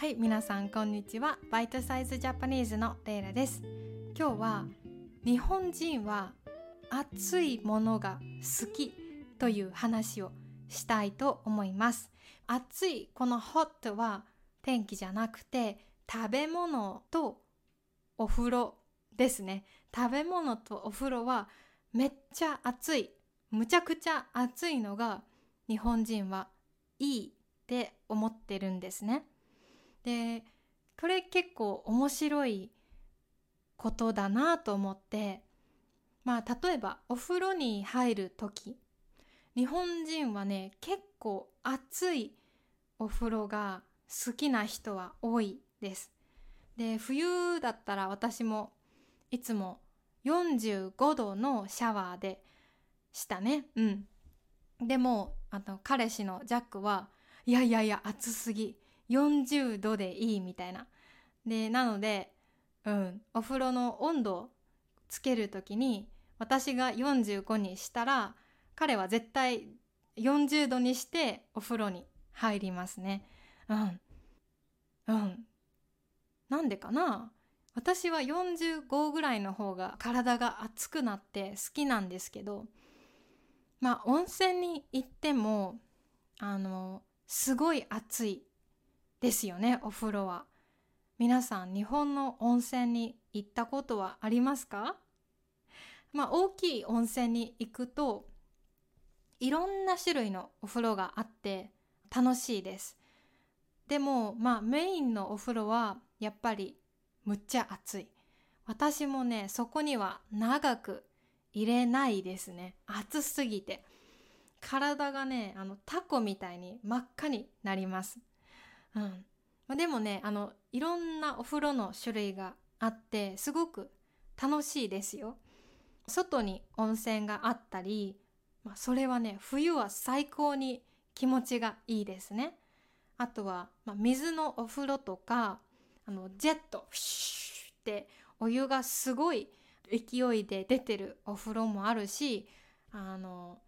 はい、皆さんこんにちは。バイトサイズジャパニーズのレイラです。今日は日本人は熱いものが好きという話をしたいと思います。熱いこの hot は天気じゃなくて食べ物とお風呂ですね。食べ物とお風呂はめっちゃ熱い。むちゃくちゃ熱いのが日本人はいいって思ってるんですね。でこれ結構面白いことだなと思ってまあ例えばお風呂に入る時日本人はね結構熱いお風呂が好きな人は多いです。で冬だったら私もいつも45度のシャワーでしたね。うん。でもあの彼氏のジャックはいやいやいや暑すぎ40度でいいみたいな。で、なので、うん、お風呂の温度をつける時に私が45にしたら彼は絶対40度にしてお風呂に入りますね。うん。うん。なんでかな？私は45ぐらいの方が体が熱くなって好きなんですけどまあ温泉に行ってもあのすごい暑いですよねお風呂は。皆さん日本の温泉に行ったことはありますか？まあ大きい温泉に行くといろんな種類のお風呂があって楽しいです。でもまあメインのお風呂はやっぱりむっちゃ暑い。私もねそこには長く入れないですね。暑すぎて。体がねあのタコみたいに真っ赤になります。うんまあ、でもねあのいろんなお風呂の種類があってすごく楽しいですよ。外に温泉があったり、まあ、それはね冬は最高に気持ちがいいですね。あとは、まあ、水のお風呂とかあのジェットフシュってお湯がすごい勢いで出てるお風呂もあるしあの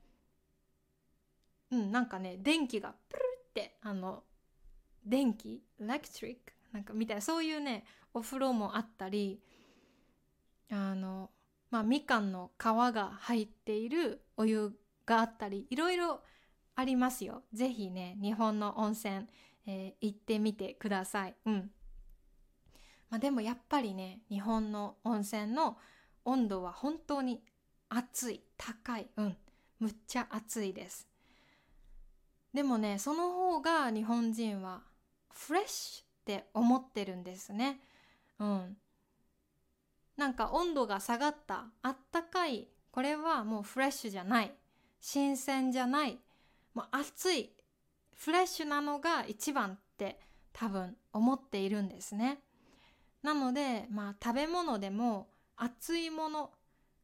うんなんかね電気がプルってあの電気？エレクトリックなんかみたいなそういうねお風呂もあったりあのまあみかんの皮が入っているお湯があったりいろいろありますよ。ぜひね日本の温泉、えー、行ってみてください。うん。まあ、でもやっぱりね日本の温泉の温度は本当に暑い高いうんむっちゃ暑いです。でもねその方が日本人はフレッシュって思ってるんですね。うん。なんか温度が下がったあったかいこれはもうフレッシュじゃない新鮮じゃないもう熱いフレッシュなのが一番って多分思っているんですね。なのでまあ食べ物でも熱いもの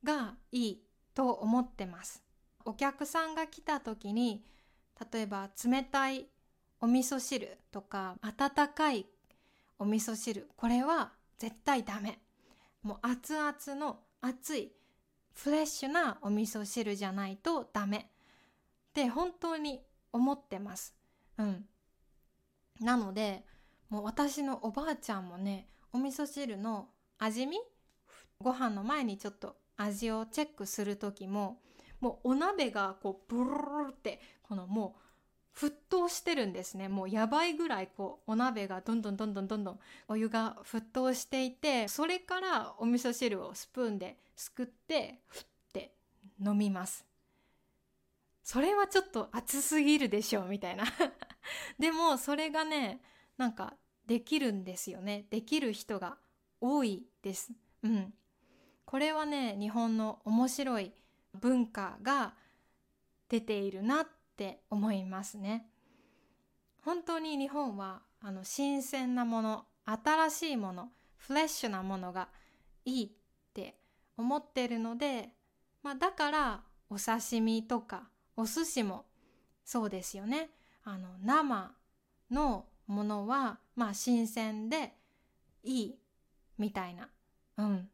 がいいと思ってます。お客さんが来た時に例えば冷たいお味噌汁とか温かいお味噌汁これは絶対ダメ。もう熱々の熱いフレッシュなお味噌汁じゃないとダメ。って本当に思ってます。うん。なのでもう私のおばあちゃんもねお味噌汁の味見ご飯の前にちょっと味をチェックする時ももうお鍋がこうブルルルってこのもう沸騰してるんですね。もうやばいぐらいこうお鍋がどんどんどんどんどんどんお湯が沸騰していてそれからお味噌汁をスプーンですくってふって飲みます。それはちょっと熱すぎるでしょみたいな。でもそれがねなんかできるんですよね。できる人が多いです。うん。これはね日本の面白い文化が出ているなっって思いますね。本当に日本はあの新鮮なもの新しいものフレッシュなものがいいって思ってるので、まあ、だからお刺身とかお寿司もそうですよね。あの生のものはまあ新鮮でいいみたいな。うん。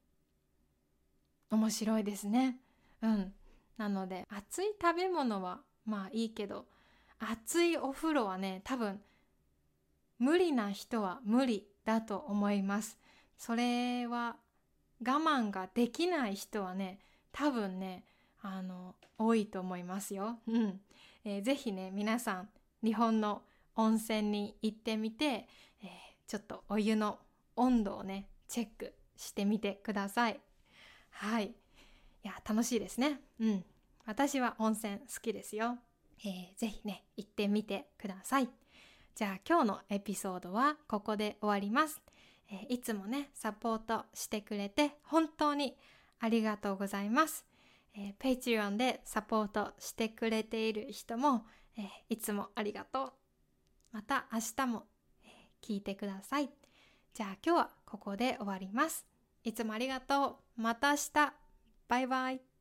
面白いですね。うん。なので熱い食べ物はまあいいけど熱いお風呂はね多分無理な人は無理だと思いますそれは我慢ができない人はね多分ねあの多いと思いますよ。うん、えー、ぜひね皆さん日本の温泉に行ってみて、えー、ちょっとお湯の温度をねチェックしてみてください。はい。いや楽しいですね。うん。私は温泉好きですよ。えー、ぜひね行ってみてください。じゃあ今日のエピソードはここで終わります。えー、いつもねサポートしてくれて本当にありがとうございます。えー、Patreon でサポートしてくれている人も、えー、いつもありがとう。また明日も、え、聞いてください。じゃあ今日はここで終わります。いつもありがとう。また明日。バイバイ。